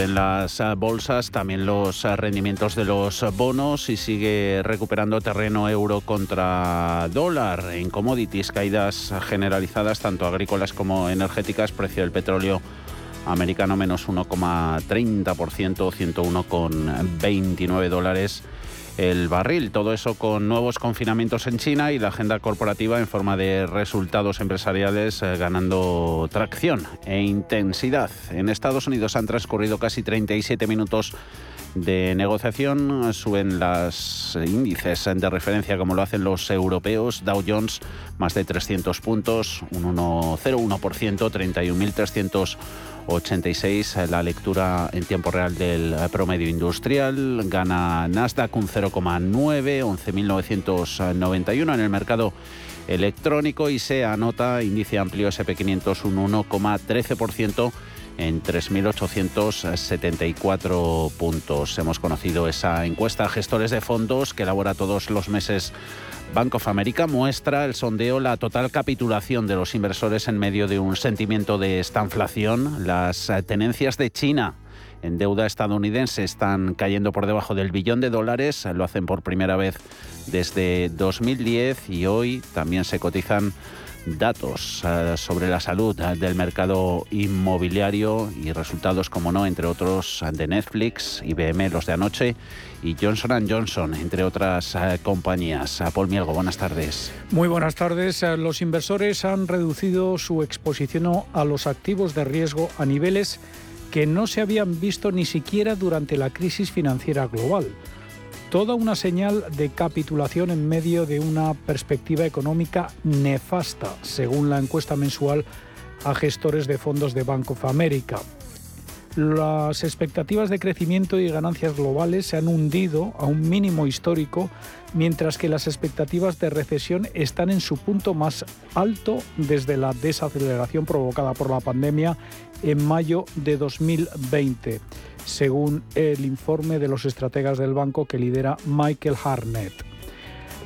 Suben las eh, bolsas, también los eh, rendimientos de los bonos y sigue recuperando terreno euro contra dólar. En commodities, caídas generalizadas, tanto agrícolas como energéticas, precio del petróleo americano menos 1,30%, 101,29 dólares el barril. Todo eso con nuevos confinamientos en China y la agenda corporativa en forma de resultados empresariales eh, ganando tracción e intensidad. En Estados Unidos han transcurrido casi 37 minutos de negociación suben los índices de referencia como lo hacen los europeos. Dow Jones más de 300 puntos, un 1,01%, 31.300 86 la lectura en tiempo real del promedio industrial. Gana Nasdaq un 0,9, 11.991 en el mercado electrónico y se anota índice amplio SP500 un 1,13% en 3.874 puntos. Hemos conocido esa encuesta gestores de fondos que elabora todos los meses Bank of America muestra el sondeo la total capitulación de los inversores en medio de un sentimiento de estanflación. Las eh, tenencias de China en deuda estadounidense están cayendo por debajo del billón de dólares, lo hacen por primera vez desde 2010 y hoy también se cotizan datos eh, sobre la salud eh, del mercado inmobiliario y resultados, como no, entre otros de Netflix, IBM, los de anoche y Johnson Johnson, entre otras eh, compañías. Paul Mielgo, buenas tardes. Muy buenas tardes. Los inversores han reducido su exposición a los activos de riesgo a niveles que no se habían visto ni siquiera durante la crisis financiera global toda una señal de capitulación en medio de una perspectiva económica nefasta, según la encuesta mensual a gestores de fondos de Bank of America. Las expectativas de crecimiento y ganancias globales se han hundido a un mínimo histórico, mientras que las expectativas de recesión están en su punto más alto desde la desaceleración provocada por la pandemia en mayo de 2020 según el informe de los estrategas del banco que lidera Michael Harnett.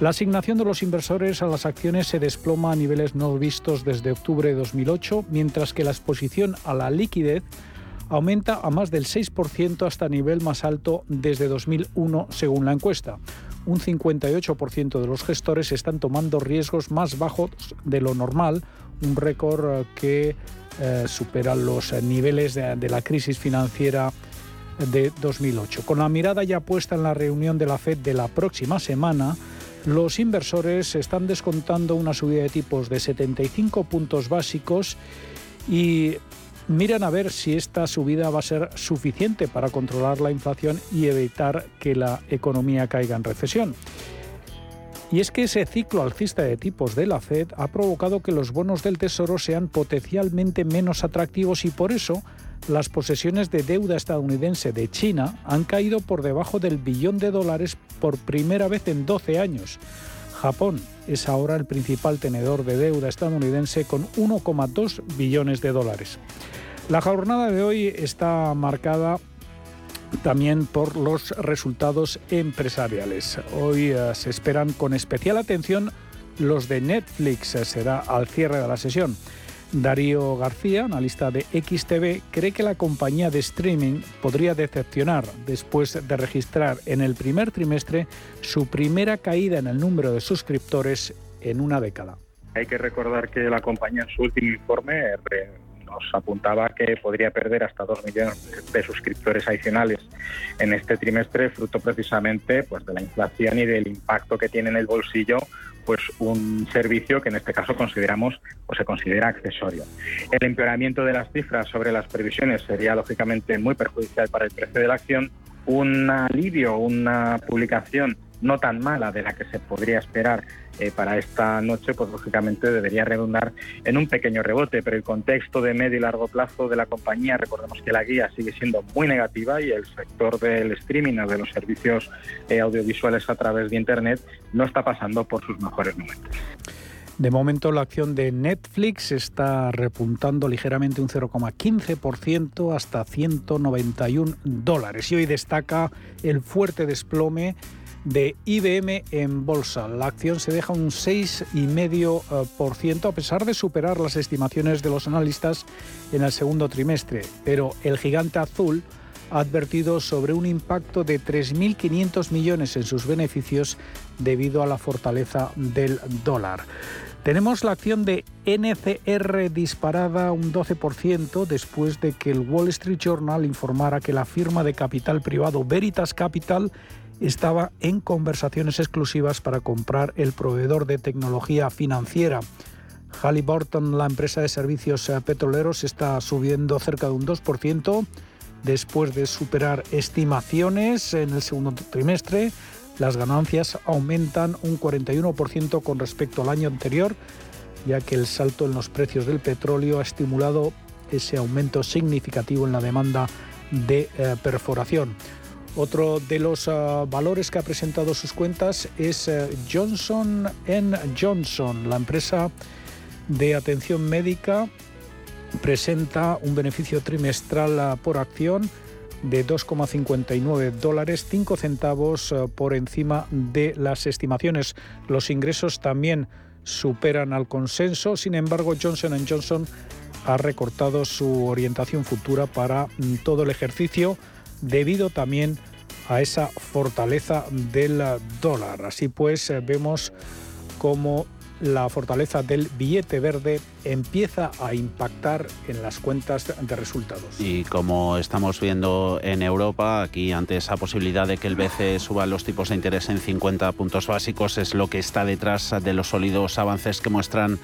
La asignación de los inversores a las acciones se desploma a niveles no vistos desde octubre de 2008, mientras que la exposición a la liquidez aumenta a más del 6% hasta nivel más alto desde 2001, según la encuesta. Un 58% de los gestores están tomando riesgos más bajos de lo normal, un récord que eh, supera los niveles de la crisis financiera de 2008. Con la mirada ya puesta en la reunión de la Fed de la próxima semana, los inversores están descontando una subida de tipos de 75 puntos básicos y miran a ver si esta subida va a ser suficiente para controlar la inflación y evitar que la economía caiga en recesión. Y es que ese ciclo alcista de tipos de la Fed ha provocado que los bonos del Tesoro sean potencialmente menos atractivos y por eso las posesiones de deuda estadounidense de China han caído por debajo del billón de dólares por primera vez en 12 años. Japón es ahora el principal tenedor de deuda estadounidense con 1,2 billones de dólares. La jornada de hoy está marcada también por los resultados empresariales. Hoy eh, se esperan con especial atención los de Netflix, será al cierre de la sesión. Darío García, analista de XTV, cree que la compañía de streaming podría decepcionar después de registrar en el primer trimestre su primera caída en el número de suscriptores en una década. Hay que recordar que la compañía en su último informe nos apuntaba que podría perder hasta 2 millones de suscriptores adicionales en este trimestre, fruto precisamente pues, de la inflación y del impacto que tiene en el bolsillo pues un servicio que en este caso consideramos o se considera accesorio. El empeoramiento de las cifras sobre las previsiones sería lógicamente muy perjudicial para el precio de la acción. Un alivio, una publicación no tan mala de la que se podría esperar eh, para esta noche, pues lógicamente debería redundar en un pequeño rebote, pero el contexto de medio y largo plazo de la compañía, recordemos que la guía sigue siendo muy negativa y el sector del streaming o de los servicios eh, audiovisuales a través de Internet no está pasando por sus mejores momentos. De momento la acción de Netflix está repuntando ligeramente un 0,15% hasta 191 dólares y hoy destaca el fuerte desplome de IBM en bolsa. La acción se deja un 6,5% a pesar de superar las estimaciones de los analistas en el segundo trimestre, pero el gigante azul ha advertido sobre un impacto de 3.500 millones en sus beneficios debido a la fortaleza del dólar. Tenemos la acción de NCR disparada un 12% después de que el Wall Street Journal informara que la firma de capital privado Veritas Capital estaba en conversaciones exclusivas para comprar el proveedor de tecnología financiera. Halliburton, la empresa de servicios eh, petroleros, está subiendo cerca de un 2% después de superar estimaciones en el segundo trimestre las ganancias aumentan un 41% con respecto al año anterior, ya que el salto en los precios del petróleo ha estimulado ese aumento significativo en la demanda de eh, perforación. Otro de los eh, valores que ha presentado sus cuentas es eh, Johnson Johnson, la empresa de atención médica presenta un beneficio trimestral por acción de 2,59 dólares, 5 centavos eh, por encima de las estimaciones. Los ingresos también superan al consenso, sin embargo Johnson Johnson ha recortado su orientación futura para mm, todo el ejercicio debido también a esa fortaleza del dólar. Así pues, eh, vemos cómo la fortaleza del billete verde empieza a impactar en las cuentas de resultados. Y como estamos viendo en Europa, aquí ante esa posibilidad de que el BCE suba los tipos de interés en 50 puntos básicos, es lo que está detrás de los sólidos avances que muestran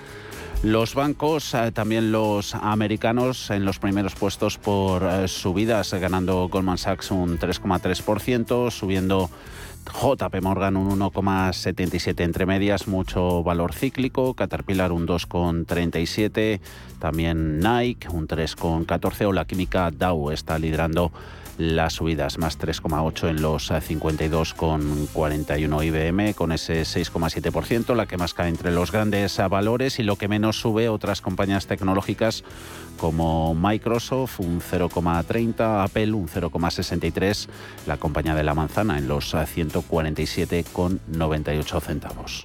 los bancos, eh, también los americanos, en los primeros puestos por eh, subidas, ganando Goldman Sachs un 3,3%, subiendo JP Morgan un 1,77 entre medias, mucho valor cíclico, Caterpillar un 2,37, también Nike un 3,14 o la química Dow está liderando las subidas, más 3,8 en los 52,41 IBM, con ese 6,7%, la que más cae entre los grandes valores y lo que menos sube otras compañías tecnológicas como Microsoft, un 0,30, Apple, un 0,63, la compañía de la manzana en los 147,98 centavos.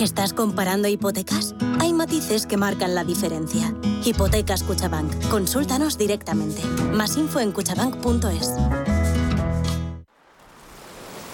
¿Estás comparando hipotecas? Hay matices que marcan la diferencia. Hipotecas Cuchabank. Consúltanos directamente. Más info en cuchabank.es.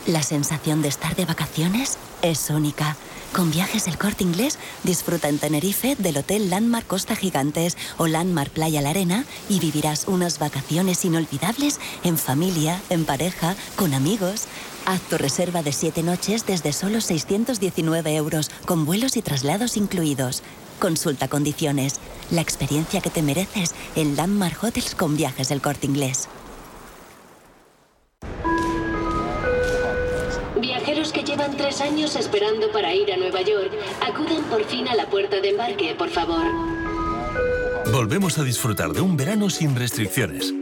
La sensación de estar de vacaciones es única. Con viajes El Corte Inglés, disfruta en Tenerife del Hotel Landmark Costa Gigantes o Landmark Playa La Arena y vivirás unas vacaciones inolvidables en familia, en pareja, con amigos. Haz tu reserva de 7 noches desde solo 619 euros, con vuelos y traslados incluidos. Consulta condiciones. La experiencia que te mereces en Landmark Hotels con viajes del corte inglés. Viajeros que llevan tres años esperando para ir a Nueva York, acudan por fin a la puerta de embarque, por favor. Volvemos a disfrutar de un verano sin restricciones.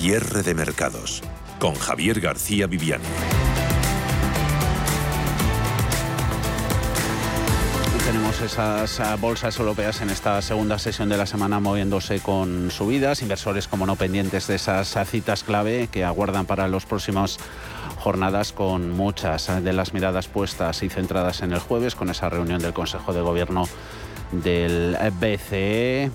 Cierre de mercados con Javier García Viviani. Tenemos esas ah, bolsas europeas en esta segunda sesión de la semana moviéndose con subidas, inversores como no pendientes de esas ah, citas clave que aguardan para los próximos jornadas con muchas ah, de las miradas puestas y centradas en el jueves con esa reunión del Consejo de Gobierno del BCE.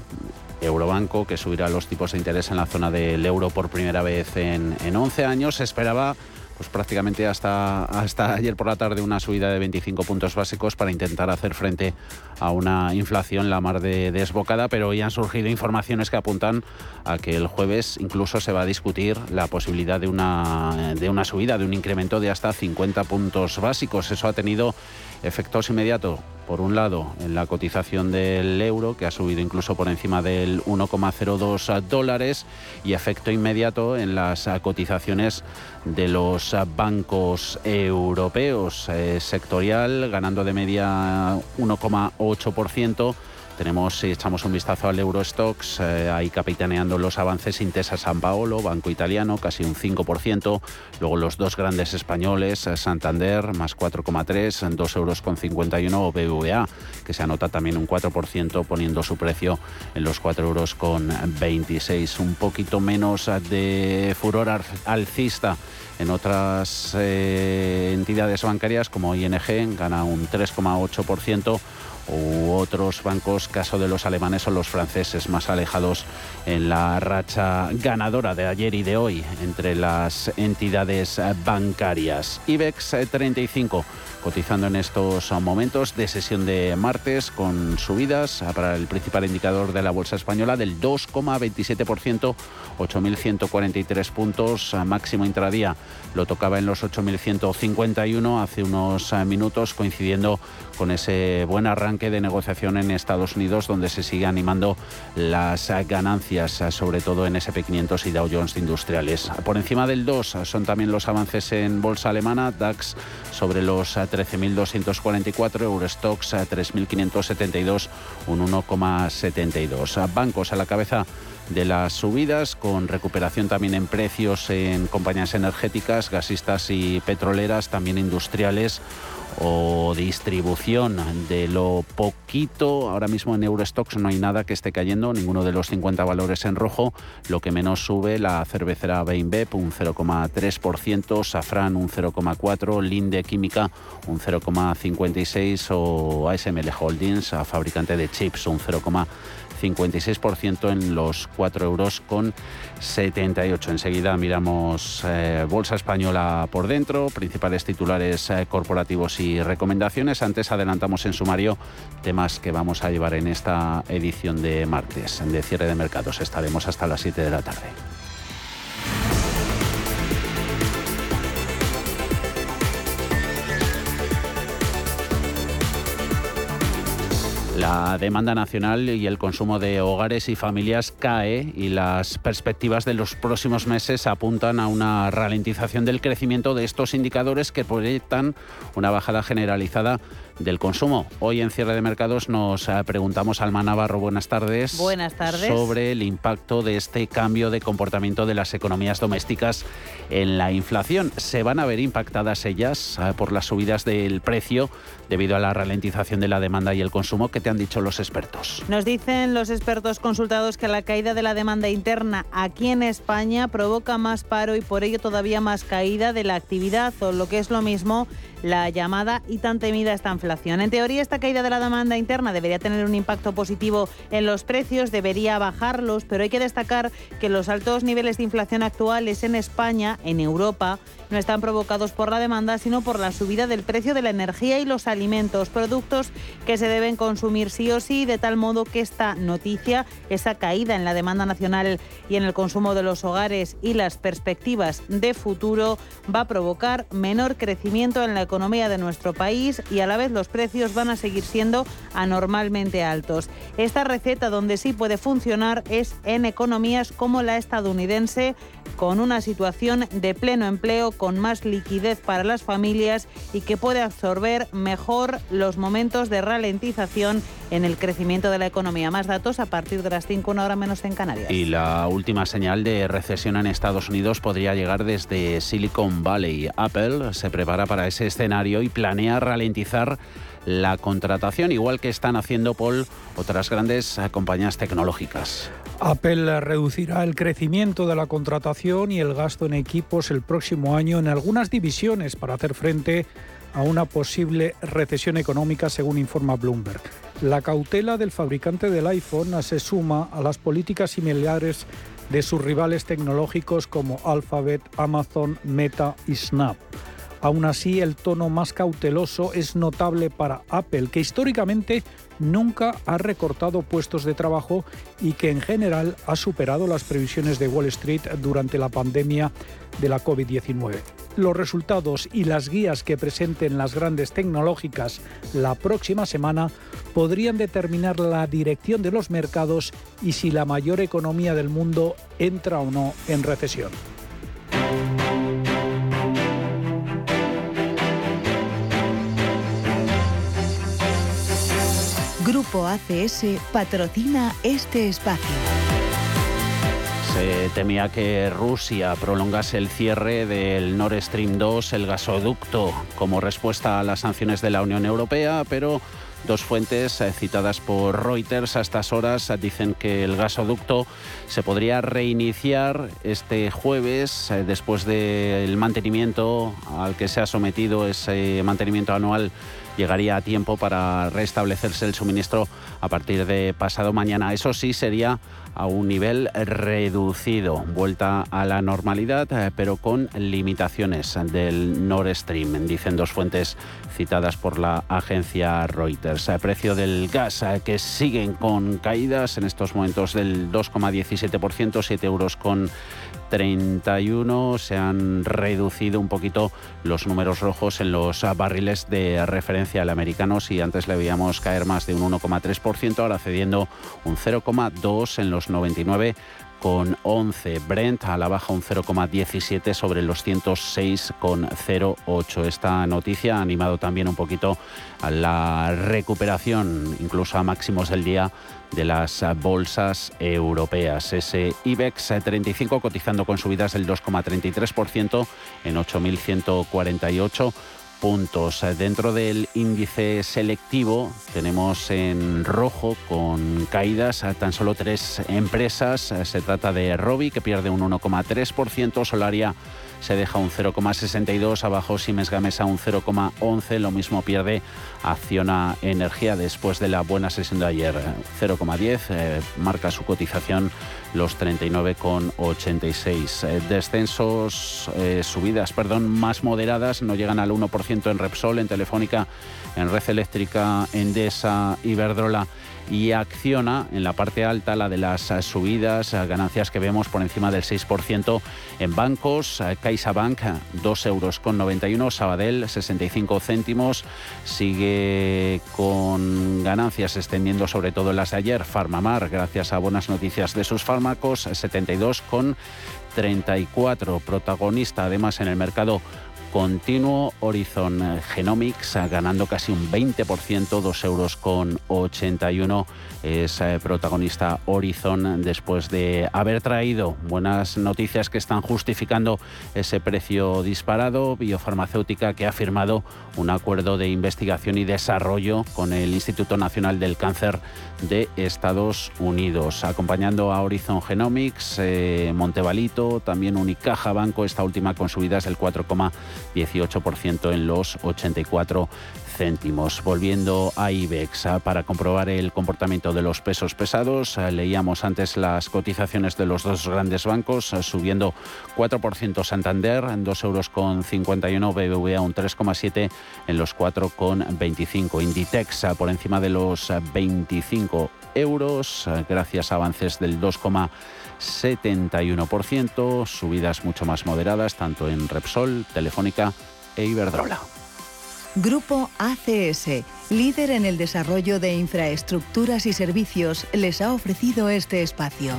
Eurobanco, que subirá los tipos de interés en la zona del euro por primera vez en, en 11 años. Se esperaba pues prácticamente hasta, hasta ayer por la tarde una subida de 25 puntos básicos para intentar hacer frente a una inflación la mar de desbocada, pero hoy han surgido informaciones que apuntan a que el jueves incluso se va a discutir la posibilidad de una, de una subida, de un incremento de hasta 50 puntos básicos. Eso ha tenido efectos inmediatos por un lado, en la cotización del euro, que ha subido incluso por encima del 1,02 dólares, y efecto inmediato en las cotizaciones de los bancos europeos, eh, sectorial, ganando de media 1,8%. Tenemos, si echamos un vistazo al Eurostox, eh, ahí capitaneando los avances Intesa San Paolo, Banco Italiano, casi un 5%. Luego los dos grandes españoles, eh, Santander, más 4,3, 2 euros con 51, o BVA, que se anota también un 4%, poniendo su precio en los 4 euros con 26. Un poquito menos de furor alcista en otras eh, entidades bancarias como ING, gana un 3,8% u otros bancos, caso de los alemanes o los franceses, más alejados en la racha ganadora de ayer y de hoy entre las entidades bancarias. IBEX 35 cotizando en estos momentos de sesión de martes con subidas para el principal indicador de la bolsa española del 2,27%, 8.143 puntos, máximo intradía lo tocaba en los 8.151 hace unos minutos, coincidiendo con ese buen arranque de negociación en Estados Unidos, donde se sigue animando las ganancias, sobre todo en SP500 y Dow Jones Industriales. Por encima del 2 son también los avances en bolsa alemana, DAX sobre los 13.244, Eurostox 3.572, un 1,72. Bancos a la cabeza de las subidas, con recuperación también en precios en compañías energéticas, gasistas y petroleras, también industriales o distribución de lo poquito. Ahora mismo en Eurostox no hay nada que esté cayendo, ninguno de los 50 valores en rojo. Lo que menos sube la cervecera Beinbeb un 0,3%, Safran un 0,4%, Linde Química un 0,56% o ASML Holdings, a fabricante de chips, un 0,5%. 56% en los 4 euros con 78. Enseguida miramos eh, Bolsa Española por dentro, principales titulares eh, corporativos y recomendaciones. Antes adelantamos en sumario temas que vamos a llevar en esta edición de martes, de cierre de mercados. Estaremos hasta las 7 de la tarde. La demanda nacional y el consumo de hogares y familias cae y las perspectivas de los próximos meses apuntan a una ralentización del crecimiento de estos indicadores que proyectan una bajada generalizada del consumo. Hoy en cierre de mercados nos eh, preguntamos al Navarro, buenas tardes. Buenas tardes. Sobre el impacto de este cambio de comportamiento de las economías domésticas en la inflación. ¿Se van a ver impactadas ellas eh, por las subidas del precio debido a la ralentización de la demanda y el consumo? ¿Qué te han dicho los expertos? Nos dicen los expertos consultados que la caída de la demanda interna aquí en España provoca más paro y por ello todavía más caída de la actividad o lo que es lo mismo la llamada y tan temida esta inflación. En teoría, esta caída de la demanda interna debería tener un impacto positivo en los precios, debería bajarlos, pero hay que destacar que los altos niveles de inflación actuales en España, en Europa, no están provocados por la demanda, sino por la subida del precio de la energía y los alimentos, productos que se deben consumir sí o sí, de tal modo que esta noticia, esa caída en la demanda nacional y en el consumo de los hogares y las perspectivas de futuro va a provocar menor crecimiento en la economía de nuestro país y a la vez los precios van a seguir siendo anormalmente altos. Esta receta donde sí puede funcionar es en economías como la estadounidense, con una situación de pleno empleo, con más liquidez para las familias y que puede absorber mejor los momentos de ralentización en el crecimiento de la economía. Más datos a partir de las 5, una hora menos en Canarias. Y la última señal de recesión en Estados Unidos podría llegar desde Silicon Valley. Apple se prepara para ese escenario y planea ralentizar la contratación, igual que están haciendo Paul otras grandes compañías tecnológicas. Apple reducirá el crecimiento de la contratación y el gasto en equipos el próximo año en algunas divisiones para hacer frente a una posible recesión económica, según informa Bloomberg. La cautela del fabricante del iPhone se suma a las políticas similares de sus rivales tecnológicos como Alphabet, Amazon, Meta y Snap. Aún así, el tono más cauteloso es notable para Apple, que históricamente nunca ha recortado puestos de trabajo y que en general ha superado las previsiones de Wall Street durante la pandemia de la COVID-19. Los resultados y las guías que presenten las grandes tecnológicas la próxima semana podrían determinar la dirección de los mercados y si la mayor economía del mundo entra o no en recesión. Grupo ACS patrocina este espacio. Se temía que Rusia prolongase el cierre del Nord Stream 2, el gasoducto, como respuesta a las sanciones de la Unión Europea, pero Dos fuentes eh, citadas por Reuters a estas horas dicen que el gasoducto se podría reiniciar este jueves eh, después del mantenimiento al que se ha sometido ese mantenimiento anual llegaría a tiempo para restablecerse el suministro a partir de pasado mañana. Eso sí sería a un nivel reducido, vuelta a la normalidad, eh, pero con limitaciones del Nord Stream, dicen dos fuentes citadas por la agencia Reuters. El precio del gas eh, que siguen con caídas en estos momentos del 2,17%, 7 euros con 31 se han reducido un poquito los números rojos en los barriles de referencia al americano. Si antes le veíamos caer más de un 1,3%, ahora cediendo un 0,2 en los 99 con 11. Brent a la baja un 0,17 sobre los 106,08. Esta noticia ha animado también un poquito a la recuperación, incluso a máximos del día de las bolsas europeas. Ese IBEX 35 cotizando con subidas del 2,33% en 8.148 puntos. Dentro del índice selectivo tenemos en rojo con caídas a tan solo tres empresas. Se trata de Robi que pierde un 1,3%, Solaria se deja un 0,62, abajo Siemens Gamesa un 0,11, lo mismo pierde Acciona Energía después de la buena sesión de ayer, 0,10, eh, marca su cotización los 39,86. Eh, descensos, eh, subidas, perdón, más moderadas, no llegan al 1% en Repsol, en Telefónica, en Red Eléctrica, Endesa, Iberdrola y acciona. En la parte alta la de las subidas, ganancias que vemos por encima del 6% en bancos, CaixaBank 2 euros con 91, Sabadell 65 céntimos, sigue con ganancias extendiendo sobre todo las de ayer, Farmamar gracias a buenas noticias de sus fármacos 72 con 34, protagonista además en el mercado continuo. Horizon Genomics ganando casi un 20%, 2 euros con 81 es eh, protagonista Horizon después de haber traído buenas noticias que están justificando ese precio disparado. Biofarmacéutica que ha firmado un acuerdo de investigación y desarrollo con el Instituto Nacional del Cáncer de Estados Unidos. Acompañando a Horizon Genomics, eh, Montevalito, también Unicaja Banco, esta última con subidas del 4,18% en los 84 céntimos. Volviendo a IBEX ah, para comprobar el comportamiento de los pesos pesados, ah, leíamos antes las cotizaciones de los dos grandes bancos, ah, subiendo 4% Santander, en 2 euros con 51, BBVA un 3,7 en los 4,25. Inditex por encima de los 25 euros, gracias a avances del 2,71%, subidas mucho más moderadas tanto en Repsol, Telefónica e Iberdrola. Grupo ACS, líder en el desarrollo de infraestructuras y servicios, les ha ofrecido este espacio.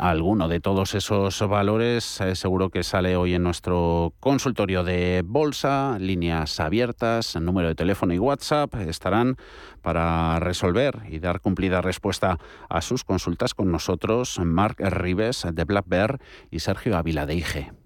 Alguno de todos esos valores eh, seguro que sale hoy en nuestro consultorio de bolsa, líneas abiertas, número de teléfono y WhatsApp estarán para resolver y dar cumplida respuesta a sus consultas con nosotros Marc Rives de Black Bear y Sergio Ávila de IGE.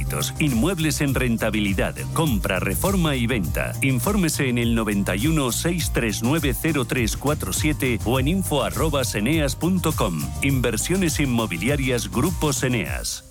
inmuebles en rentabilidad, compra, reforma y venta. Infórmese en el 91 639 0347 o en info@eneas.com. Inversiones inmobiliarias Grupos Eneas.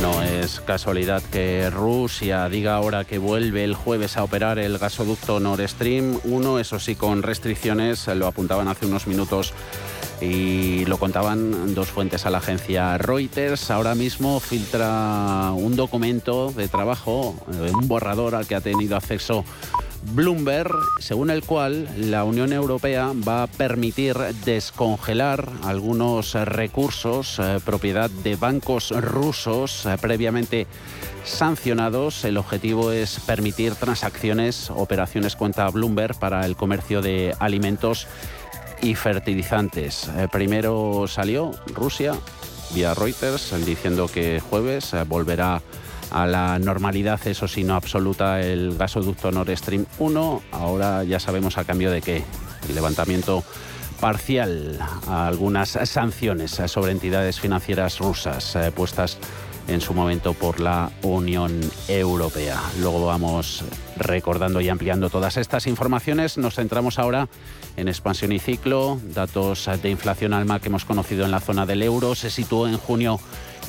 No es casualidad que Rusia diga ahora que vuelve el jueves a operar el gasoducto Nord Stream 1, eso sí con restricciones, lo apuntaban hace unos minutos y lo contaban dos fuentes a la agencia Reuters. Ahora mismo filtra un documento de trabajo, eh, un borrador al que ha tenido acceso Bloomberg, según el cual la Unión Europea va a permitir descongelar algunos recursos eh, propiedad de bancos rusos eh, previamente sancionados. El objetivo es permitir transacciones, operaciones cuenta Bloomberg para el comercio de alimentos y fertilizantes. Eh, primero salió Rusia vía Reuters diciendo que jueves volverá a la normalidad, eso sí, no absoluta, el gasoducto Nord Stream 1. Ahora ya sabemos a cambio de qué. El levantamiento parcial a algunas sanciones sobre entidades financieras rusas eh, puestas en su momento por la Unión Europea. Luego vamos recordando y ampliando todas estas informaciones. Nos centramos ahora en expansión y ciclo. Datos de inflación alma que hemos conocido en la zona del euro. Se situó en junio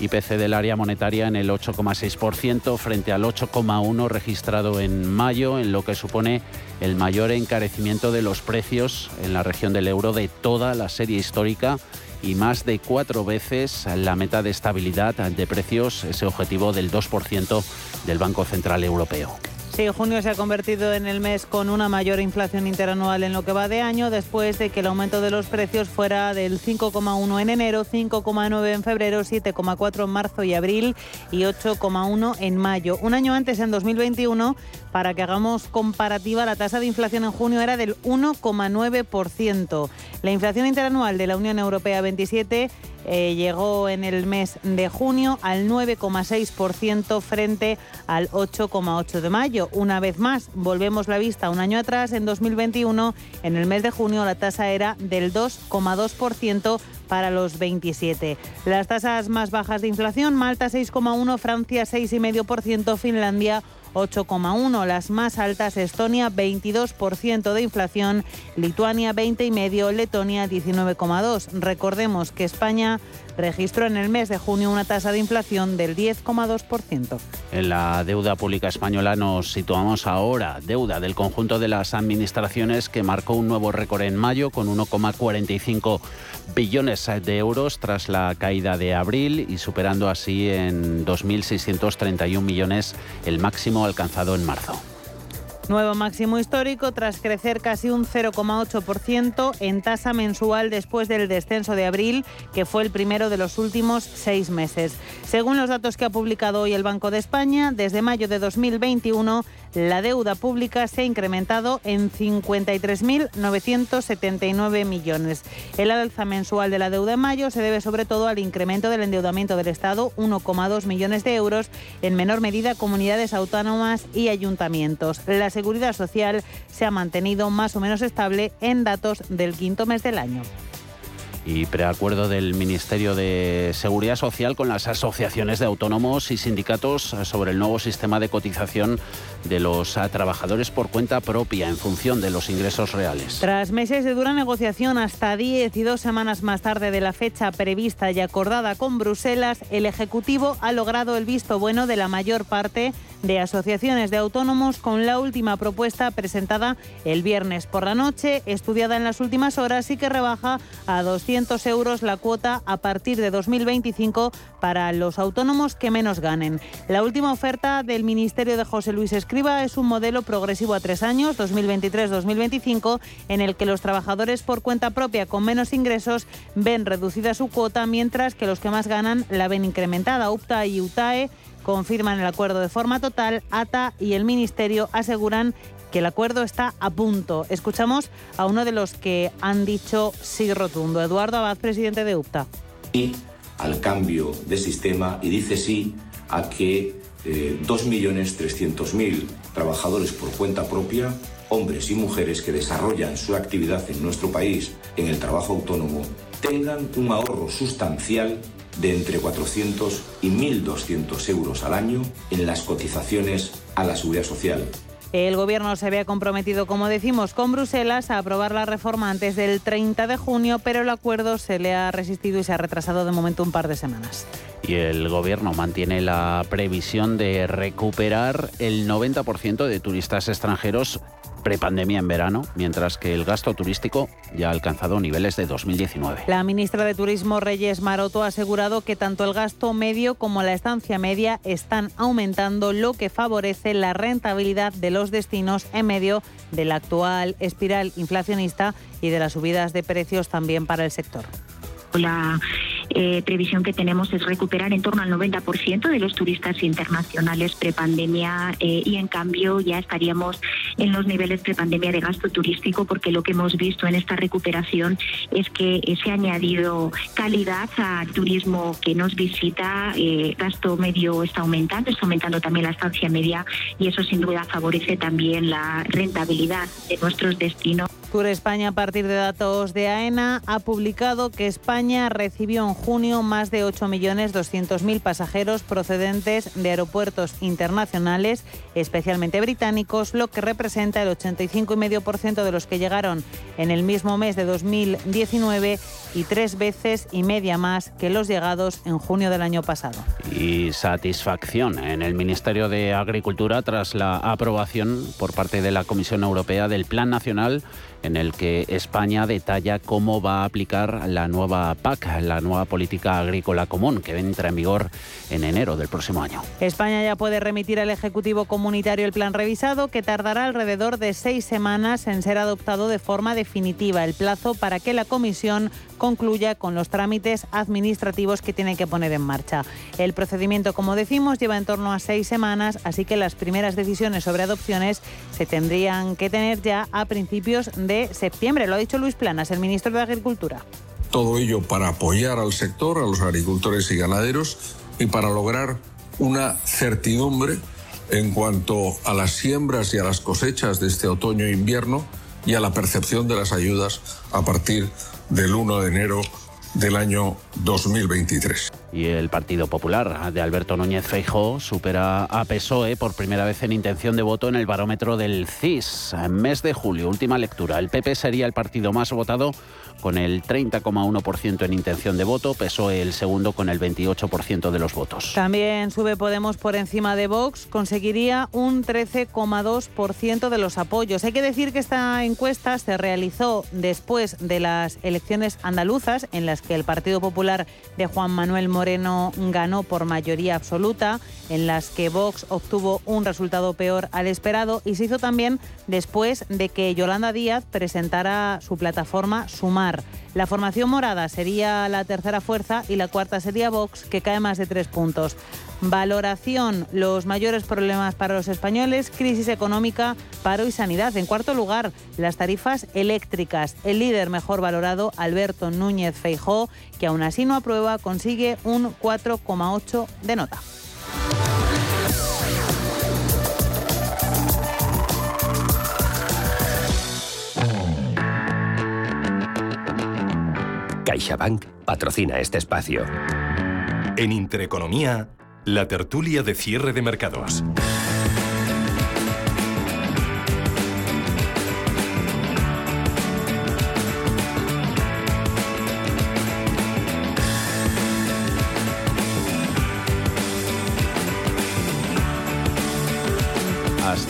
IPC del área monetaria en el 8,6% frente al 8,1% registrado en mayo, en lo que supone el mayor encarecimiento de los precios en la región del euro de toda la serie histórica y más de cuatro veces la meta de estabilidad de precios, ese objetivo del 2% del Banco Central Europeo. Sí, junio se ha convertido en el mes con una mayor inflación interanual en lo que va de año, después de que el aumento de los precios fuera del 5,1 en enero, 5,9 en febrero, 7,4 en marzo y abril y 8,1 en mayo. Un año antes, en 2021, para que hagamos comparativa, la tasa de inflación en junio era del 1,9%. La inflación interanual de la Unión Europea 27 eh, llegó en el mes de junio al 9,6% frente al 8,8% de mayo. Una vez más, volvemos la vista un año atrás, en 2021, en el mes de junio la tasa era del 2,2% para los 27. Las tasas más bajas de inflación, Malta 6,1, Francia 6,5%, Finlandia 8,1. Las más altas, Estonia 22% de inflación, Lituania 20,5, Letonia 19,2. Recordemos que España registró en el mes de junio una tasa de inflación del 10,2%. En la deuda pública española nos situamos ahora, deuda del conjunto de las administraciones que marcó un nuevo récord en mayo con 1,45 billones de euros tras la caída de abril y superando así en 2.631 millones el máximo alcanzado en marzo. Nuevo máximo histórico tras crecer casi un 0,8% en tasa mensual después del descenso de abril, que fue el primero de los últimos seis meses. Según los datos que ha publicado hoy el Banco de España, desde mayo de 2021 la deuda pública se ha incrementado en 53.979 millones. El alza mensual de la deuda en mayo se debe sobre todo al incremento del endeudamiento del Estado, 1,2 millones de euros, en menor medida comunidades autónomas y ayuntamientos. La seguridad social se ha mantenido más o menos estable en datos del quinto mes del año y preacuerdo del Ministerio de Seguridad Social con las asociaciones de autónomos y sindicatos sobre el nuevo sistema de cotización de los trabajadores por cuenta propia en función de los ingresos reales. Tras meses de dura negociación, hasta 10 y dos semanas más tarde de la fecha prevista y acordada con Bruselas, el Ejecutivo ha logrado el visto bueno de la mayor parte de asociaciones de autónomos con la última propuesta presentada el viernes por la noche, estudiada en las últimas horas y que rebaja a 200 euros la cuota a partir de 2025 para los autónomos que menos ganen. La última oferta del Ministerio de José Luis Escriba es un modelo progresivo a tres años, 2023-2025, en el que los trabajadores por cuenta propia con menos ingresos ven reducida su cuota, mientras que los que más ganan la ven incrementada. UPTA y UTAE confirman el acuerdo de forma total. ATA y el Ministerio aseguran que el acuerdo está a punto. Escuchamos a uno de los que han dicho sí rotundo, Eduardo Abad, presidente de UPTA. Y al cambio de sistema y dice sí a que eh, 2.300.000 trabajadores por cuenta propia, hombres y mujeres que desarrollan su actividad en nuestro país en el trabajo autónomo, tengan un ahorro sustancial de entre 400 y 1.200 euros al año en las cotizaciones a la seguridad social. El Gobierno se había comprometido, como decimos, con Bruselas a aprobar la reforma antes del 30 de junio, pero el acuerdo se le ha resistido y se ha retrasado de momento un par de semanas. Y el Gobierno mantiene la previsión de recuperar el 90% de turistas extranjeros prepandemia en verano, mientras que el gasto turístico ya ha alcanzado niveles de 2019. La ministra de Turismo Reyes Maroto ha asegurado que tanto el gasto medio como la estancia media están aumentando, lo que favorece la rentabilidad de los destinos en medio de la actual espiral inflacionista y de las subidas de precios también para el sector. La eh, previsión que tenemos es recuperar en torno al 90% de los turistas internacionales prepandemia eh, y en cambio ya estaríamos en los niveles prepandemia de gasto turístico porque lo que hemos visto en esta recuperación es que eh, se ha añadido calidad al turismo que nos visita, eh, gasto medio está aumentando, está aumentando también la estancia media y eso sin duda favorece también la rentabilidad de nuestros destinos. Tour España, a partir de datos de AENA, ha publicado que España recibió en junio más de 8.200.000 pasajeros procedentes de aeropuertos internacionales, especialmente británicos, lo que representa el 85,5% de los que llegaron en el mismo mes de 2019 y tres veces y media más que los llegados en junio del año pasado. Y satisfacción en el Ministerio de Agricultura tras la aprobación por parte de la Comisión Europea del Plan Nacional en el que España detalla cómo va a aplicar la nueva PAC, la nueva política agrícola común, que entra en vigor en enero del próximo año. España ya puede remitir al Ejecutivo Comunitario el plan revisado, que tardará alrededor de seis semanas en ser adoptado de forma definitiva. El plazo para que la Comisión concluya con los trámites administrativos que tiene que poner en marcha. El procedimiento, como decimos, lleva en torno a seis semanas, así que las primeras decisiones sobre adopciones se tendrían que tener ya a principios de septiembre. Lo ha dicho Luis Planas, el ministro de Agricultura. Todo ello para apoyar al sector, a los agricultores y ganaderos y para lograr una certidumbre en cuanto a las siembras y a las cosechas de este otoño e invierno y a la percepción de las ayudas a partir del 1 de enero del año 2023. Y el Partido Popular de Alberto Núñez Feijóo supera a PSOE por primera vez en intención de voto en el barómetro del CIS. En mes de julio, última lectura, el PP sería el partido más votado con el 30,1% en intención de voto, PSOE el segundo con el 28% de los votos. También sube Podemos por encima de Vox, conseguiría un 13,2% de los apoyos. Hay que decir que esta encuesta se realizó después de las elecciones andaluzas, en las que el Partido Popular de Juan Manuel Moreno ganó por mayoría absoluta, en las que Vox obtuvo un resultado peor al esperado y se hizo también después de que Yolanda Díaz presentara su plataforma Sumar. La formación morada sería la tercera fuerza y la cuarta sería Vox, que cae más de tres puntos. Valoración, los mayores problemas para los españoles, crisis económica, paro y sanidad. En cuarto lugar, las tarifas eléctricas. El líder mejor valorado, Alberto Núñez Feijó, que aún así no aprueba, consigue un 4,8 de nota. CaixaBank patrocina este espacio. En Intereconomía, la tertulia de cierre de mercados.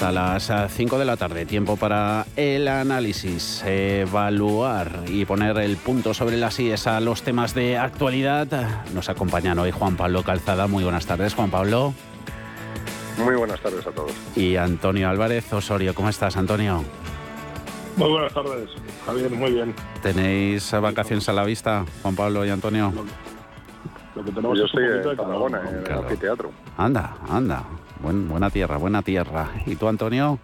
Hasta las 5 de la tarde, tiempo para el análisis, evaluar y poner el punto sobre las IES a los temas de actualidad. Nos acompañan hoy Juan Pablo Calzada. Muy buenas tardes, Juan Pablo. Muy buenas tardes a todos. Y Antonio Álvarez Osorio. ¿Cómo estás, Antonio? Muy buenas tardes, Javier. Muy bien. ¿Tenéis vacaciones a la vista, Juan Pablo y Antonio? Lo que tenemos Yo es un estoy en Tarragona, en el anfiteatro. Anda, anda. Buen- buena tierra, buena tierra. ¿Y tú, Antonio?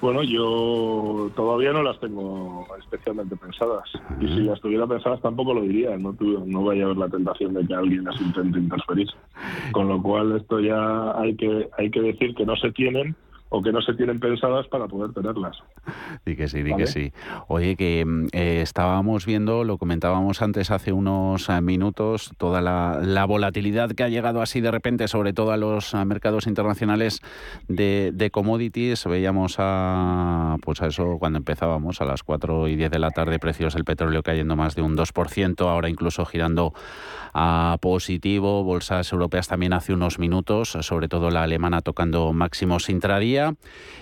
Bueno, yo todavía no las tengo especialmente pensadas. Y si las tuviera pensadas tampoco lo diría. No, no vaya a haber la tentación de que alguien las intente interferir. Con lo cual esto ya hay que, hay que decir que no se tienen o que no se tienen pensadas para poder tenerlas. Di que sí, di Vale. que sí. Oye, que mm, eh, estábamos viendo, lo comentábamos antes hace unos eh, minutos, toda la, la volatilidad que ha llegado así de repente, sobre todo a los eh, mercados internacionales de, de commodities. Veíamos a, pues a eso cuando empezábamos, a las 4 y 10 de la tarde, precios del petróleo cayendo más de un 2%, ahora incluso girando a positivo. Bolsas europeas también hace unos minutos, sobre todo la alemana tocando máximos intradía.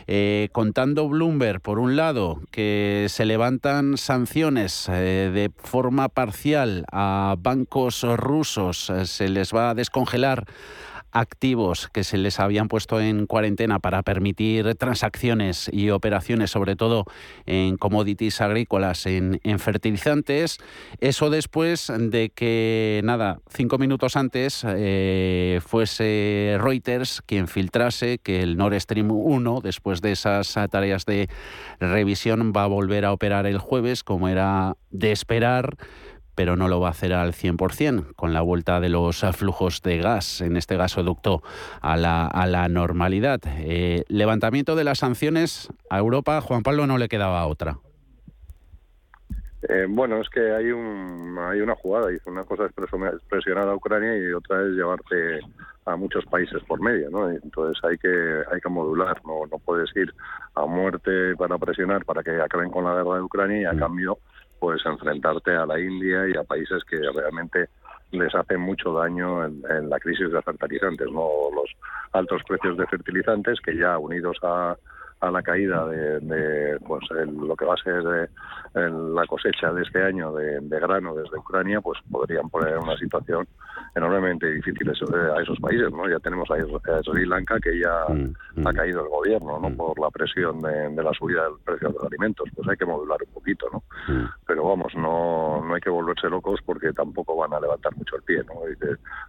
Eh, contando Bloomberg, por un lado, que se levantan sanciones eh, de forma parcial a bancos rusos, eh, se les va a descongelar activos que se les habían puesto en cuarentena para permitir transacciones y operaciones, sobre todo en commodities agrícolas, en, fertilizantes. Eso después de que, nada, cinco minutos antes eh, fuese Reuters quien filtrase que el Nord Stream 1, después de esas tareas de revisión, va a volver a operar el jueves, como era de esperar pero no lo va a hacer al 100% con la vuelta de los flujos de gas, en este gasoducto, a la, a la normalidad. Eh, levantamiento de las sanciones a Europa, Juan Pablo no le quedaba otra. Eh, bueno, es que hay un hay una jugada, y una cosa es presionar a Ucrania y otra es llevarte a muchos países por medio, ¿no? Entonces hay que hay que modular, no no puedes ir a muerte para presionar para que acaben con la guerra de Ucrania y a mm. cambio pues enfrentarte a la India y a países que realmente les hacen mucho daño en, en la crisis de fertilizantes, no los altos precios de fertilizantes que ya unidos a a la caída de, pues lo que va a ser eh, la cosecha de este año de, grano desde Ucrania, pues podrían poner en una situación enormemente difícil eh, a esos países. ¿no? Ya tenemos a Sri Lanka que ya mm, ha mm. caído el gobierno ¿no? Mm. por la presión de, la subida del precio de los alimentos. Pues hay que modular un poquito, ¿no? Pero vamos, no, no hay que volverse locos porque tampoco van a levantar mucho el pie, ¿no?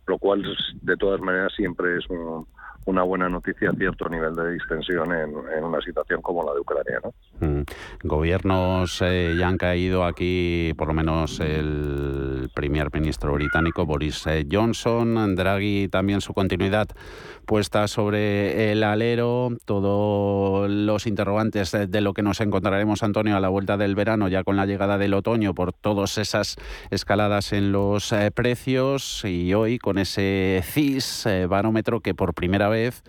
lo cual de todas maneras siempre es un una buena noticia cierto nivel de distensión en, una situación como la de Ucrania. ¿no? Mm. Gobiernos eh, ya han caído aquí, por lo menos el primer ministro británico Boris eh, Johnson, Draghi también su continuidad puesta sobre el alero, todos los interrogantes de lo que nos encontraremos, Antonio, a la vuelta del verano, ya con la llegada del otoño, por todas esas escaladas en los eh, precios y hoy con ese CIS, barómetro que por primera vez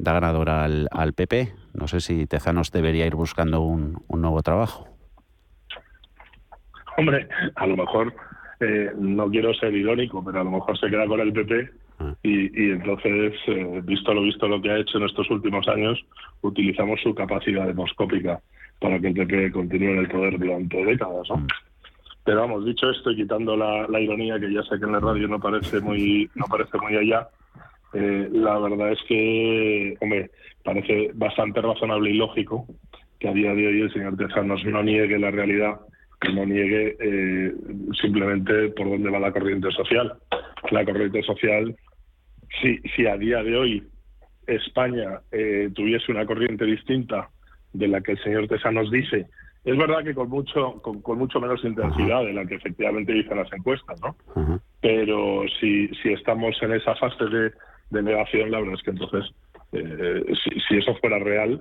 da ganador al, al PP. No sé si Tezanos debería ir buscando un, nuevo trabajo. Hombre, a lo mejor, eh, no quiero ser irónico, pero a lo mejor se queda con el PP ah. y, entonces, eh, visto lo visto lo que ha hecho en estos últimos años, utilizamos su capacidad demoscópica para que el PP continúe en el poder durante décadas. ¿no? Mm. Pero vamos, dicho esto y quitando la, la, ironía que ya sé que en la radio no parece muy no parece muy allá, eh, la verdad es que, hombre, parece bastante razonable y lógico que a día de hoy el señor Tezanos no niegue la realidad, que no niegue eh, simplemente por dónde va la corriente social. La corriente social, si, si a día de hoy España eh, tuviese una corriente distinta de la que el señor Tesanos dice, es verdad que con mucho con, mucho menos intensidad de la que efectivamente dicen las encuestas, ¿no? Pero si, si estamos en esa fase de de negación, la verdad es que entonces, eh, si, eso fuera real,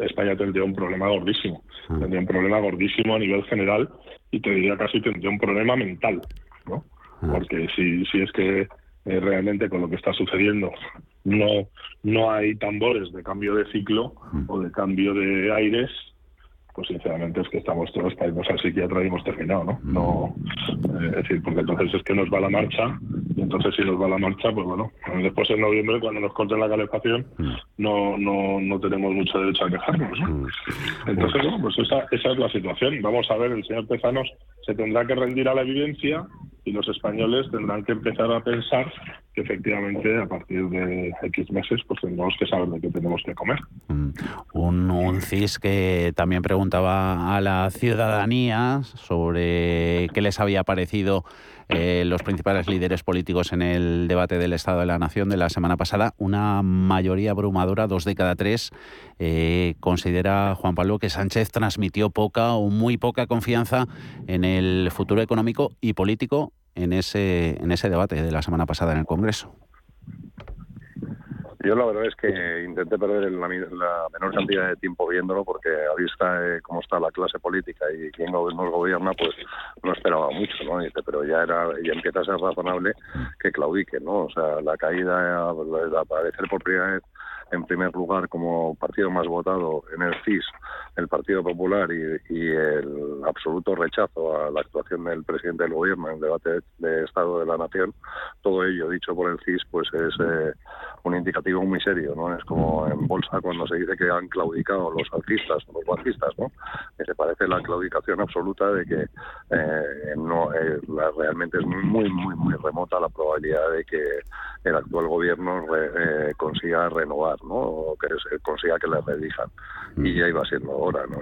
España tendría un problema gordísimo. Mm. Tendría un problema gordísimo a nivel general y te diría casi tendría un problema mental, ¿no? Mm. Porque si, si es que eh, realmente con lo que está sucediendo no, no hay tambores de cambio de ciclo mm. o de cambio de aires, pues sinceramente es que estamos todos irnos al psiquiatra y hemos terminado, ¿no? no eh, es decir, porque entonces es que nos va la marcha y entonces si nos va la marcha, pues bueno, después en noviembre cuando nos corten la calefacción mm. no no no tenemos mucho derecho a quejarnos, ¿no? Mm. Entonces, bueno, pues esa, esa es la situación. Vamos a ver, el señor Tezanos se tendrá que rendir a la evidencia y los españoles tendrán que empezar a pensar que efectivamente a partir de X meses pues tendremos que saber de qué tenemos que comer. Mm. Un, un CIS que también preguntaba a la ciudadanía sobre qué les había parecido eh, los principales líderes políticos en el debate del Estado de la Nación de la semana pasada. Una mayoría abrumadora, dos de cada tres, eh, considera Juan Pablo que Sánchez transmitió poca o muy poca confianza en el futuro económico y político en ese, en ese debate de la semana pasada en el Congreso. Yo la verdad es que intenté perder la, menor cantidad de tiempo viéndolo porque a vista de cómo está la clase política y quién nos gobierna, pues no esperaba mucho, ¿no? pero ya era ya empieza a ser razonable que claudique, ¿no? O sea, la caída, aparecer por primera vez en primer lugar como partido más votado en el CIS, el Partido Popular y, el absoluto rechazo a la actuación del presidente del gobierno en el debate de Estado de la Nación, todo ello dicho por el CIS, pues es eh, un indicativo muy serio, ¿no? Es como en bolsa cuando se dice que han claudicado los alcistas o los bajistas, ¿no? Que se parece la claudicación absoluta de que eh, no eh, realmente es muy, muy, muy remota la probabilidad de que el actual gobierno consiga renovar o que consiga que le redijan. Y ya iba siendo ahora, ¿no?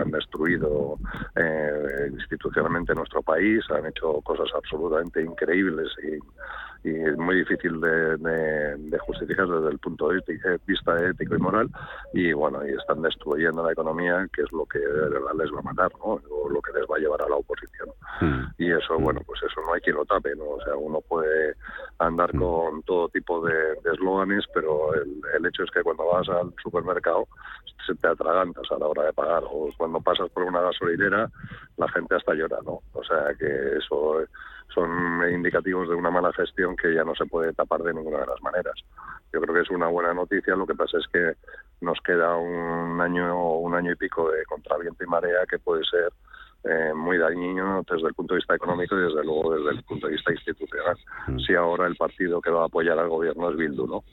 han destruido eh, institucionalmente nuestro país, han hecho cosas absolutamente increíbles y, y es muy difícil de, justificar desde el punto de vista ético y moral y bueno y están destruyendo la economía que es lo que les va a matar ¿no? o lo que les va a llevar a la oposición hmm. y eso bueno pues eso no hay quien lo tape no o sea uno puede andar hmm. con todo tipo de eslóganes pero el, el, hecho es que cuando vas al supermercado se te atragantas a la hora de pagar o cuando pasas por una gasolinera la gente hasta llora no o sea que eso son indicativos de una mala gestión que ya no se puede tapar de ninguna de las maneras. Yo creo que es una buena noticia, lo que pasa es que nos queda un año o un año y pico de contraviento y marea que puede ser eh, muy dañino desde el punto de vista económico y desde luego desde el punto de vista institucional. Mm. Si ahora el partido que va a apoyar al gobierno es Bildu, ¿no?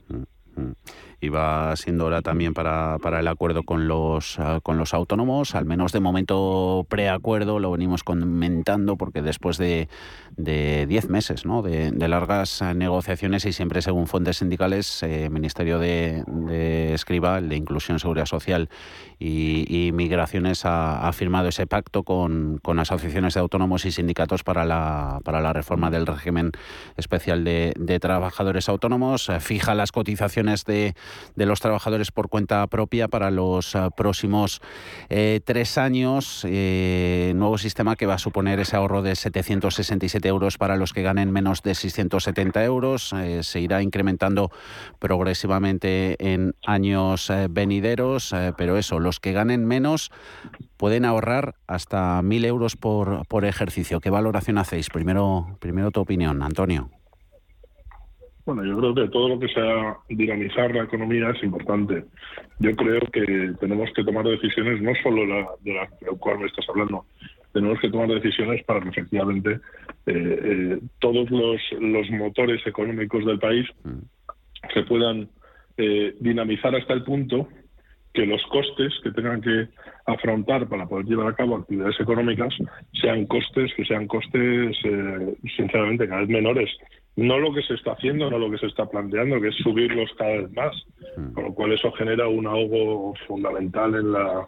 Y va siendo hora también para, para el acuerdo con los, ah, con los autónomos, al menos de momento preacuerdo, lo venimos comentando porque después de 10 meses ¿no? de, largas negociaciones y siempre según fuentes sindicales, el eh, Ministerio de, de, Escriba, el de Inclusión, Seguridad Social y, Migraciones, ha, firmado ese pacto con, con, asociaciones de autónomos y sindicatos para la, para la reforma del régimen especial de, de trabajadores autónomos, fija las cotizaciones de de los trabajadores por cuenta propia para los ah, próximos eh, tres años. Eh, nuevo sistema que va a suponer ese ahorro de 767 euros para los que ganen menos de 670 euros. Eh, se irá incrementando progresivamente en años venideros, pero eso, los que ganen menos pueden ahorrar hasta 1.000 euros por, por ejercicio. ¿Qué valoración hacéis? Primero, primero tu opinión, Antonio. Bueno, yo creo que todo lo que sea dinamizar la economía es importante. Yo creo que tenemos que tomar decisiones, no solo la, de las cual me estás hablando, tenemos que tomar decisiones para que efectivamente eh, eh, todos los, los, motores económicos del país se puedan eh, dinamizar hasta el punto que los costes que tengan que afrontar para poder llevar a cabo actividades económicas sean costes que sean costes sinceramente cada vez menores no lo que se está haciendo, no lo que se está planteando, que es subirlos cada vez más, mm. con lo cual eso genera un ahogo fundamental en la,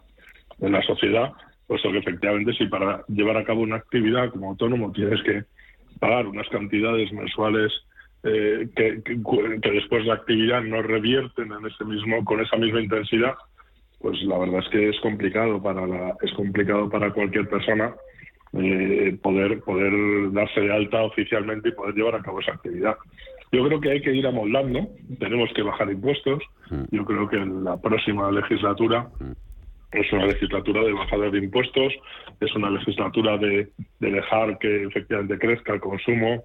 en la sociedad, puesto que efectivamente si para llevar a cabo una actividad como autónomo tienes que pagar unas cantidades mensuales eh, que, que, después la actividad no revierten en ese mismo con esa misma intensidad, pues la verdad es que es complicado para la, es complicado para cualquier persona eh, poder, poder darse de alta oficialmente y poder llevar a cabo esa actividad. Yo creo que hay que ir amoldando, tenemos que bajar impuestos. Mm. Yo creo que en la próxima legislatura mm. es una legislatura de bajada de impuestos, es una legislatura de, de dejar que efectivamente crezca el consumo,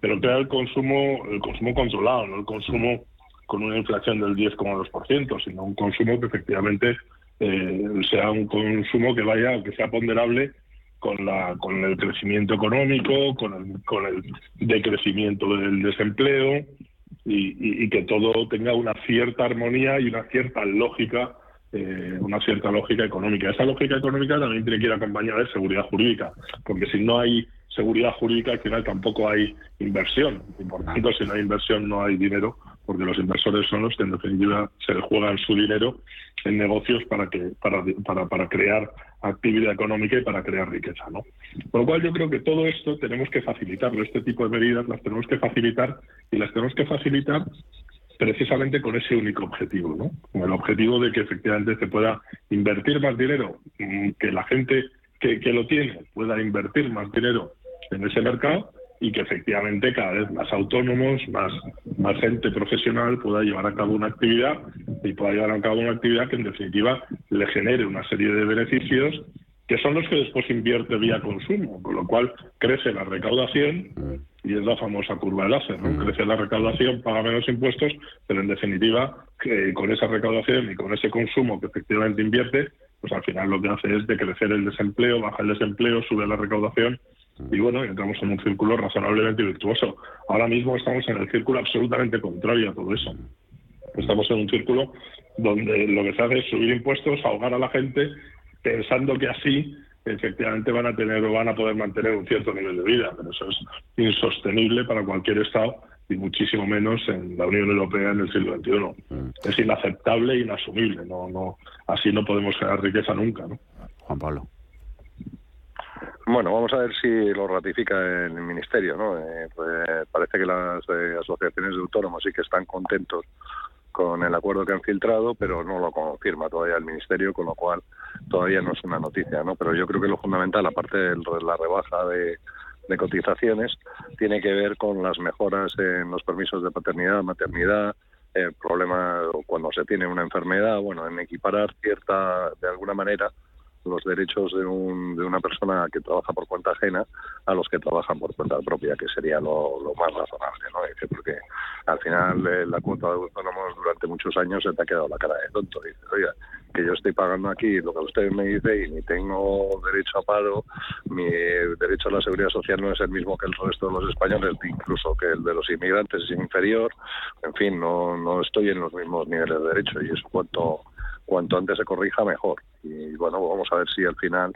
pero que el consumo, el consumo controlado, no el consumo con una inflación del 10,2%, sino un consumo que efectivamente eh, sea un consumo que vaya, que sea ponderable con, la, con el crecimiento económico, con el, con el decrecimiento del desempleo y, que todo tenga una cierta armonía y una cierta lógica, eh, una cierta lógica económica. Esa lógica económica también tiene que ir acompañada de seguridad jurídica, porque si no hay seguridad jurídica, al final tampoco hay inversión. Y por tanto, si no hay inversión, no hay dinero, porque los inversores son los que en definitiva se juegan su dinero en negocios para que para, para, para crear actividad económica y para crear riqueza, ¿no? Por lo cual yo creo que todo esto tenemos que facilitarlo, este tipo de medidas las tenemos que facilitar y las tenemos que facilitar precisamente con ese único objetivo, ¿no? Con el objetivo de que efectivamente se pueda invertir más dinero, mm, que la gente que, que lo tiene pueda invertir más dinero en ese mercado y que efectivamente cada vez más autónomos, más, más gente profesional pueda llevar a cabo una actividad y pueda llevar a cabo una actividad que en definitiva le genere una serie de beneficios que son los que después invierte vía consumo, con lo cual crece la recaudación y es la famosa curva de láser, ¿no? Crece la recaudación, paga menos impuestos, pero en definitiva, con esa recaudación y con ese consumo que efectivamente invierte, pues al final lo que hace es decrecer el desempleo, baja el desempleo, sube la recaudación y bueno, entramos en un círculo razonablemente virtuoso. Ahora mismo estamos en el círculo absolutamente contrario a todo eso. Estamos en un círculo donde lo que se hace es subir impuestos, ahogar a la gente, pensando que así efectivamente van a tener o van a poder mantener un cierto nivel de vida, pero eso es insostenible para cualquier Estado y muchísimo menos en la Unión Europea en el siglo XXI. Mm. Es inaceptable e inasumible, no, no, así no podemos crear riqueza nunca. ¿no? Juan Pablo. Bueno, vamos a ver si lo ratifica el Ministerio. ¿no? Eh, pues, parece que las eh, asociaciones de autónomos sí que están contentos con el acuerdo que han filtrado, pero no lo confirma todavía el Ministerio, con lo cual todavía no es una noticia. ¿no? Pero yo creo que lo fundamental, aparte de la rebaja de, cotizaciones, tiene que ver con las mejoras en los permisos de paternidad, maternidad, el problema cuando se tiene una enfermedad, bueno, en equiparar cierta, de alguna manera, los derechos de, un, de una persona que trabaja por cuenta ajena a los que trabajan por cuenta propia, que sería lo, más razonable, ¿no? porque al final eh, la cuota de autónomos durante muchos años se te ha quedado la cara de tonto. Dice, oiga, que yo estoy pagando aquí lo que usted me dice y ni tengo derecho a paro, mi derecho a la seguridad social no es el mismo que el resto de los españoles, incluso que el de los inmigrantes es inferior, en fin, no, no estoy en los mismos niveles de derecho y eso cuanto cuanto antes se corrija mejor. Y bueno, vamos a ver si al final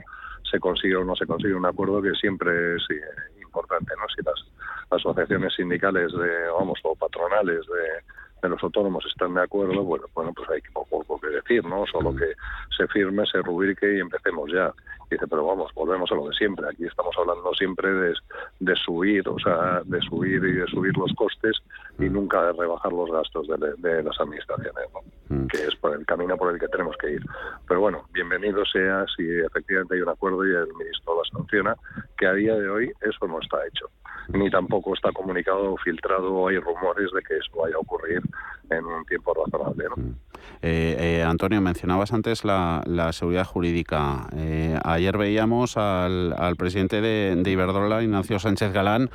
se consigue o no se consigue un acuerdo que siempre es eh, importante, ¿no? Si las asociaciones sindicales de, vamos, o patronales de, de los autónomos están de acuerdo, bueno, bueno, pues hay poco, que decir, ¿no? Solo que se firme, se rubrique y empecemos ya. Dice, pero vamos, volvemos a lo de siempre. Aquí estamos hablando siempre de, de subir, o sea, de subir y de subir los costes y nunca de rebajar los gastos de, las administraciones, ¿no? Que es por el camino por el que tenemos que ir. Pero bueno, bienvenido sea si efectivamente hay un acuerdo y el ministro lo sanciona, que a día de hoy eso no está hecho ni tampoco está comunicado o filtrado hay rumores de que eso vaya a ocurrir en un tiempo razonable. ¿no? Mm. Eh, eh, Antonio, mencionabas antes la, seguridad jurídica. Eh, ayer veíamos al, presidente de, de Iberdrola, Ignacio Sánchez Galán,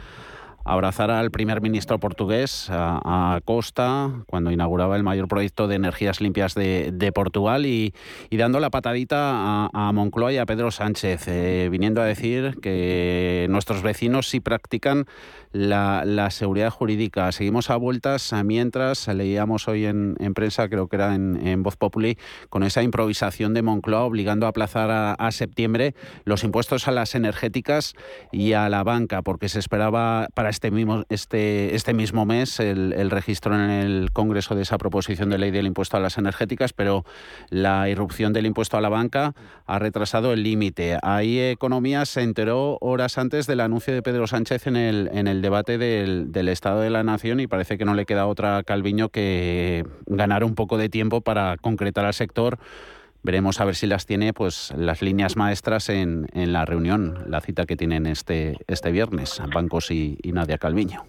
abrazar al primer ministro portugués, a, Costa, cuando inauguraba el mayor proyecto de energías limpias de, Portugal y, dando la patadita a, Moncloa y a Pedro Sánchez, eh, viniendo a decir que nuestros vecinos sí practican la, seguridad jurídica. Seguimos a vueltas mientras leíamos hoy en, prensa, creo que era en, Voz Populi, con esa improvisación de Moncloa obligando a aplazar a, septiembre los impuestos a las energéticas y a la banca, porque se esperaba para este mismo, este, este mismo mes el, registro en el Congreso de esa proposición de ley del impuesto a las energéticas, pero la irrupción del impuesto a la banca ha retrasado el límite. Ahí Economía se enteró horas antes del anuncio de Pedro Sánchez en el, en el debate del, del, Estado de la Nación y parece que no le queda otra Calviño que ganar un poco de tiempo para concretar al sector. Veremos a ver si las tiene pues las líneas maestras en, en la reunión, la cita que tienen este, este viernes, Bancos y, Nadia Calviño.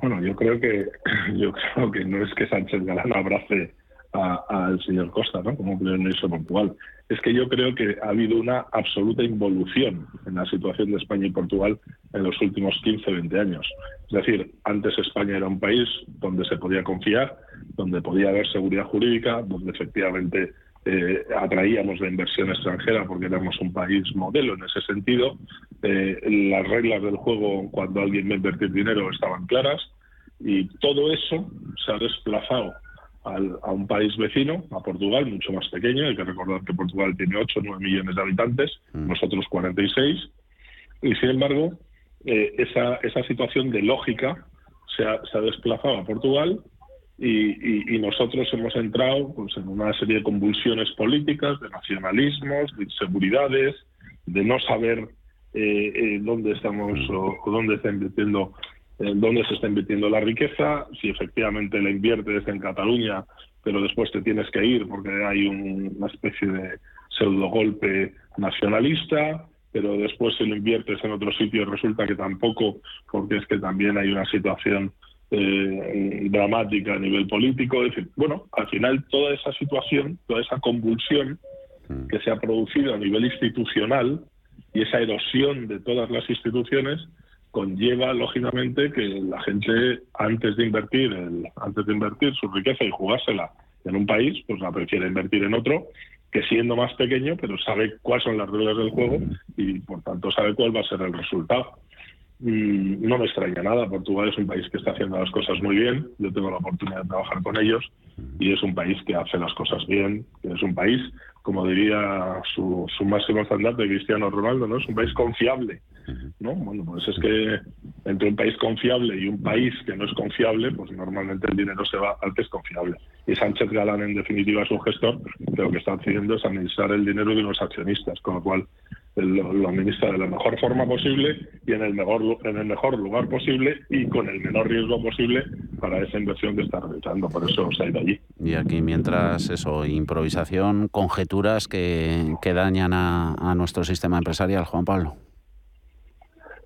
Bueno, yo creo que yo creo que no es que Sánchez Galán abrace al señor Costa, ¿no? Como primer ministro de Portugal es que yo creo que ha habido una absoluta involución en la situación de España y Portugal en los últimos 15, 20 años. Es decir, antes España era un país donde se podía confiar, donde podía haber seguridad jurídica, donde efectivamente eh, atraíamos la inversión extranjera porque éramos un país modelo en ese sentido. Eh, las reglas del juego cuando alguien va a invertir dinero estaban claras y todo eso se ha desplazado a un país vecino, a Portugal, mucho más pequeño. Hay que recordar que Portugal tiene 8 o 9 millones de habitantes, mm. nosotros 46. Y sin embargo, eh, esa, esa situación de lógica se ha, se ha desplazado a Portugal y, nosotros hemos entrado pues, en una serie de convulsiones políticas, de nacionalismos, de inseguridades, de no saber eh, eh, dónde estamos o, o dónde está invirtiendo dónde se está invirtiendo la riqueza, si efectivamente la inviertes en Cataluña, pero después te tienes que ir porque hay una especie de pseudo golpe nacionalista, pero después si lo inviertes en otro sitio resulta que tampoco, porque es que también hay una situación eh, dramática a nivel político. Es decir, bueno, al final toda esa situación, toda esa convulsión mm. que se ha producido a nivel institucional y esa erosión de todas las instituciones, conlleva lógicamente que la gente antes de invertir el, antes de invertir su riqueza y jugársela en un país pues la prefiere invertir en otro que siendo más pequeño pero sabe cuáles son las reglas del juego y por tanto sabe cuál va a ser el resultado no me extraña nada Portugal es un país que está haciendo las cosas muy bien yo tengo la oportunidad de trabajar con ellos y es un país que hace las cosas bien es un país como diría su, su máximo estandarte Cristiano Ronaldo no es un país confiable ¿no? Bueno, pues es que entre un país confiable y un país que no es confiable, pues normalmente el dinero se va al que es confiable. Y Sánchez Galán, en definitiva, es un gestor, pero lo que está haciendo es administrar el dinero de los accionistas, con lo cual lo, lo, administra de la mejor forma posible y en el mejor en el mejor lugar posible y con el menor riesgo posible para esa inversión que está realizando. Por eso se ha ido allí. Y aquí mientras eso, improvisación, conjeturas que, que dañan a, a nuestro sistema empresarial, Juan Pablo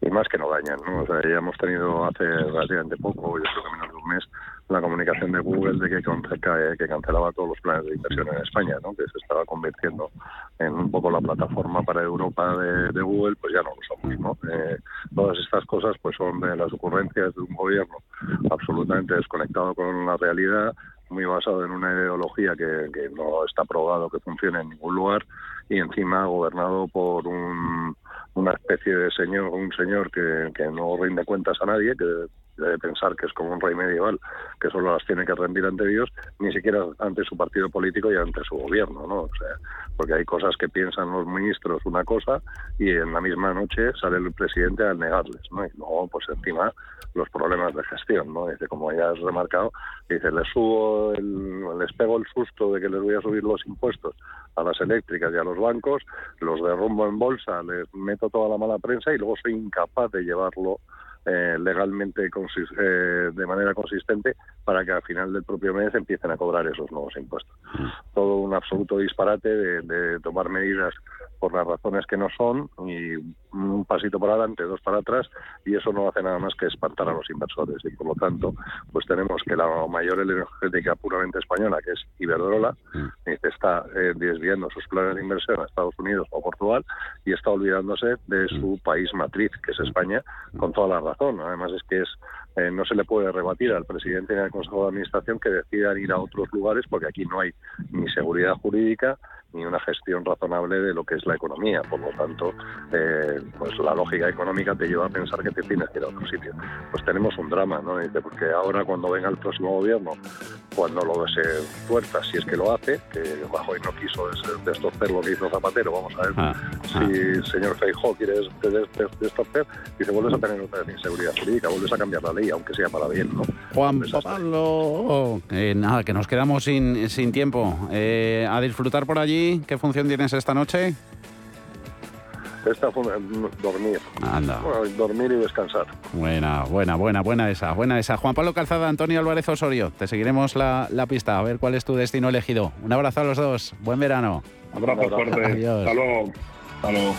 y más que no dañan. ¿no? O sea, ya hemos tenido hace relativamente poco, yo creo que menos de un mes, la comunicación de Google de que, que cancelaba todos los planes de inversión en España, ¿no? que se estaba convirtiendo en un poco la plataforma para Europa de, Google, pues ya no lo somos. ¿no? Eh, todas estas cosas pues son de las ocurrencias de un gobierno absolutamente desconectado con la realidad, muy basado en una ideología que, que no está probado que funcione en ningún lugar y encima gobernado por un una especie de señor, un señor que, que no rinde cuentas a nadie, que debe pensar que es como un rey medieval, que solo las tiene que rendir ante Dios, ni siquiera ante su partido político y ante su gobierno, ¿no? O sea, porque hay cosas que piensan los ministros una cosa y en la misma noche sale el presidente a negarles, ¿no? Y luego, pues encima, los problemas de gestión, ¿no? Dice, como ya has remarcado, dice, les subo, el, les pego el susto de que les voy a subir los impuestos a las eléctricas y a los bancos, los derrumbo en bolsa, les meto toda la mala prensa y luego soy incapaz de llevarlo eh, legalmente eh, de manera consistente para que al final del propio mes empiecen a cobrar esos nuevos impuestos. Todo un absoluto disparate de tomar medidas por las razones que no son y un pasito para adelante, dos para atrás y eso no hace nada más que espantar a los inversores y por lo tanto pues tenemos que la mayor energética puramente española que es Iberdrola mm. está eh, desviando sus planes de inversión a Estados Unidos o Portugal y está olvidándose de mm. su país matriz que es España con toda la razón además es que es eh, no se le puede rebatir al presidente y al Consejo de Administración que decidan ir a otros lugares porque aquí no hay ni seguridad jurídica ni una gestión razonable de lo que es la economía. Por lo tanto, eh, pues la lógica económica te lleva a pensar que te tienes que ir a otro sitio. Pues tenemos un drama, ¿no? Dice, porque ahora cuando venga el próximo gobierno, cuando lo se fuerza, si es que lo hace, que Rajoy no quiso destorcer lo que hizo Zapatero, vamos a ver ah, si ah. el señor Feijóo quiere destorcer, dice, vuelves a tener otra inseguridad jurídica, vuelves a cambiar la ley, aunque sea para bien, ¿no? Juan Pablo, eh, nada, que nos quedamos sin, sin tiempo. Eh, a disfrutar por allí ¿qué función tienes esta noche? Esta fue dormir. Anda. dormir y descansar. Buena, buena, buena, buena esa, buena esa. Juan Pablo Calzada, Antonio Álvarez Osorio, te seguiremos la, pista a ver cuál es tu destino elegido. Un abrazo a los dos, buen verano. Abrazo fuerte. Adiós. Hasta luego. Hasta luego.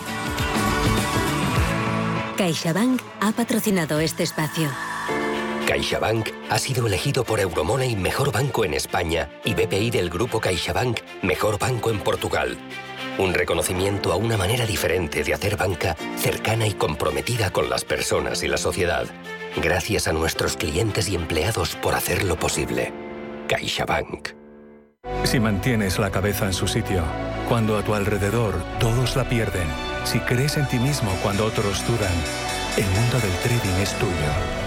CaixaBank ha patrocinado este espacio. CaixaBank ha sido elegido por Euromoney Mejor Banco en España y BPI del Grupo CaixaBank Mejor Banco en Portugal. Un reconocimiento a una manera diferente de hacer banca cercana y comprometida con las personas y la sociedad. Gracias a nuestros clientes y empleados por hacerlo posible. CaixaBank. Si mantienes la cabeza en su sitio, cuando a tu alrededor todos la pierden, si crees en ti mismo cuando otros dudan, el mundo del trading es tuyo.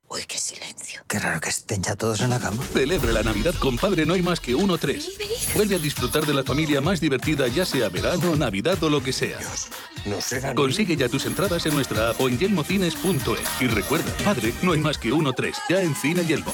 Uy, qué silencio. Qué raro que estén ya todos en la cama. Celebre la Navidad con Padre No hay más que uno tres. Vuelve a disfrutar de la familia más divertida, ya sea verano, Navidad o lo que sea. no será Consigue ya tus entradas en nuestra app o en yelmocines.es. Y recuerda, Padre No hay más que uno tres. Ya en Cine Yelmo.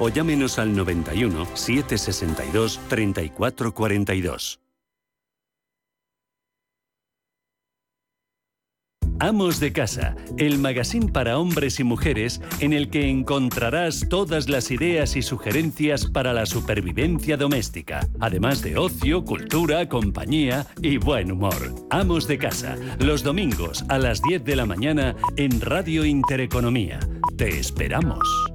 o llámenos al 91 762 3442. Amos de Casa, el magazine para hombres y mujeres en el que encontrarás todas las ideas y sugerencias para la supervivencia doméstica, además de ocio, cultura, compañía y buen humor. Amos de Casa, los domingos a las 10 de la mañana en Radio Intereconomía. Te esperamos.